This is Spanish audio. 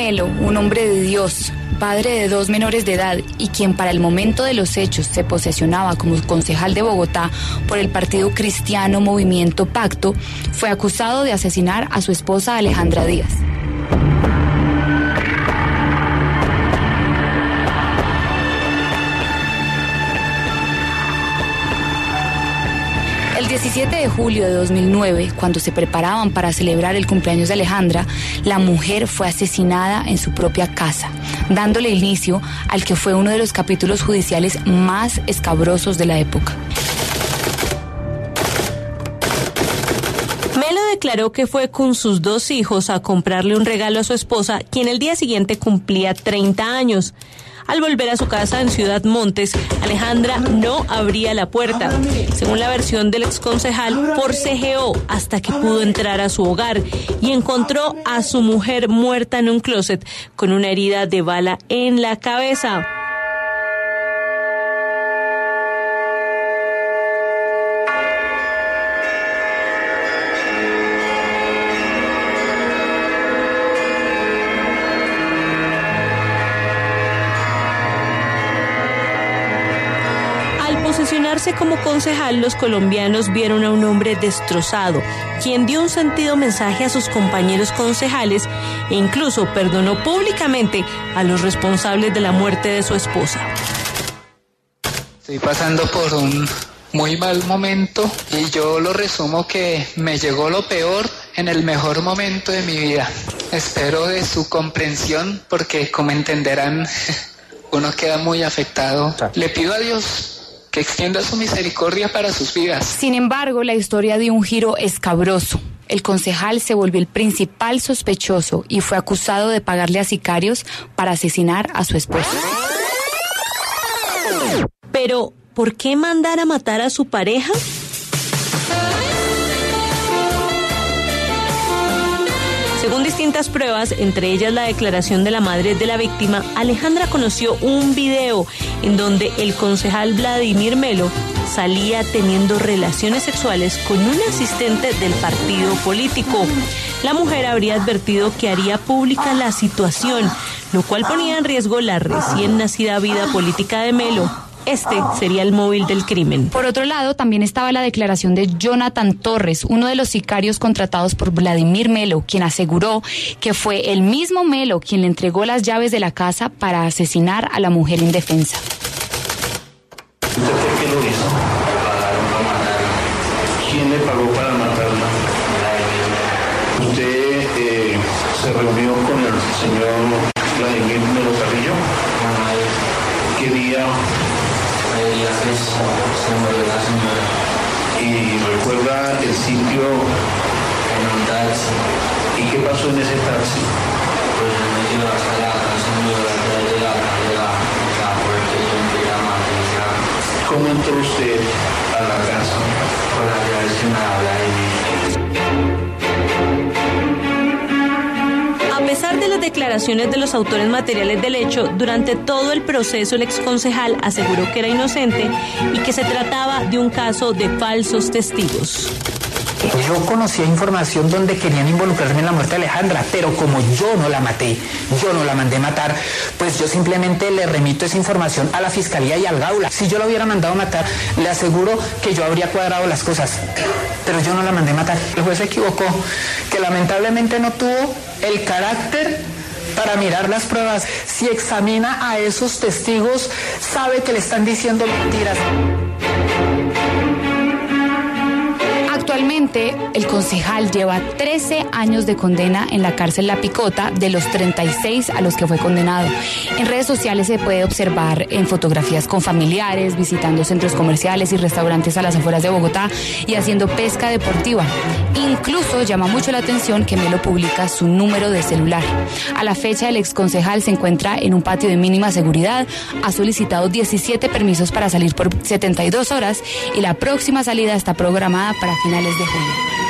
Un hombre de Dios, padre de dos menores de edad y quien para el momento de los hechos se posesionaba como concejal de Bogotá por el partido cristiano Movimiento Pacto, fue acusado de asesinar a su esposa Alejandra Díaz. El 17 de julio de 2009, cuando se preparaban para celebrar el cumpleaños de Alejandra, la mujer fue asesinada en su propia casa, dándole inicio al que fue uno de los capítulos judiciales más escabrosos de la época. Melo declaró que fue con sus dos hijos a comprarle un regalo a su esposa, quien el día siguiente cumplía 30 años. Al volver a su casa en Ciudad Montes, Alejandra no abría la puerta. Según la versión del exconcejal, forcejeó hasta que pudo entrar a su hogar y encontró a su mujer muerta en un closet con una herida de bala en la cabeza. Posesionarse como concejal, los colombianos vieron a un hombre destrozado, quien dio un sentido mensaje a sus compañeros concejales e incluso perdonó públicamente a los responsables de la muerte de su esposa. Estoy pasando por un muy mal momento y yo lo resumo que me llegó lo peor en el mejor momento de mi vida. Espero de su comprensión porque como entenderán uno queda muy afectado. Le pido a Dios que extienda su misericordia para sus vidas. Sin embargo, la historia dio un giro escabroso. El concejal se volvió el principal sospechoso y fue acusado de pagarle a sicarios para asesinar a su esposa. Pero, ¿por qué mandar a matar a su pareja? Distintas pruebas, entre ellas la declaración de la madre de la víctima, Alejandra conoció un video en donde el concejal Vladimir Melo salía teniendo relaciones sexuales con un asistente del partido político. La mujer habría advertido que haría pública la situación, lo cual ponía en riesgo la recién nacida vida política de Melo. Este sería el móvil del crimen. Por otro lado, también estaba la declaración de Jonathan Torres, uno de los sicarios contratados por Vladimir Melo, quien aseguró que fue el mismo Melo quien le entregó las llaves de la casa para asesinar a la mujer indefensa. ¿Usted por qué lo hizo? Pagaron para matarla. ¿Quién le pagó para matarla? ¿Usted eh, se reunió con el señor recuerda el sitio? en un taxi. ¿Y qué pasó en ese taxi? Pues me llevó hasta llevó hasta de la calle, la, la puerta y yo entré a matricia ¿Cómo entró usted a la casa? con la y A pesar de las declaraciones de los autores materiales del hecho, durante todo el proceso el exconcejal aseguró que era inocente y que se trataba de un caso de falsos testigos. Yo conocía información donde querían involucrarme en la muerte de Alejandra, pero como yo no la maté, yo no la mandé matar, pues yo simplemente le remito esa información a la fiscalía y al Gaula. Si yo la hubiera mandado matar, le aseguro que yo habría cuadrado las cosas, pero yo no la mandé matar. El juez se equivocó, que lamentablemente no tuvo el carácter para mirar las pruebas. Si examina a esos testigos, sabe que le están diciendo mentiras. Actualmente, el concejal lleva 13 años de condena en la cárcel La Picota de los 36 a los que fue condenado. En redes sociales se puede observar en fotografías con familiares, visitando centros comerciales y restaurantes a las afueras de Bogotá y haciendo pesca deportiva. Incluso llama mucho la atención que Melo publica su número de celular. A la fecha, el exconcejal se encuentra en un patio de mínima seguridad, ha solicitado 17 permisos para salir por 72 horas y la próxima salida está programada para finales de julio. Friday.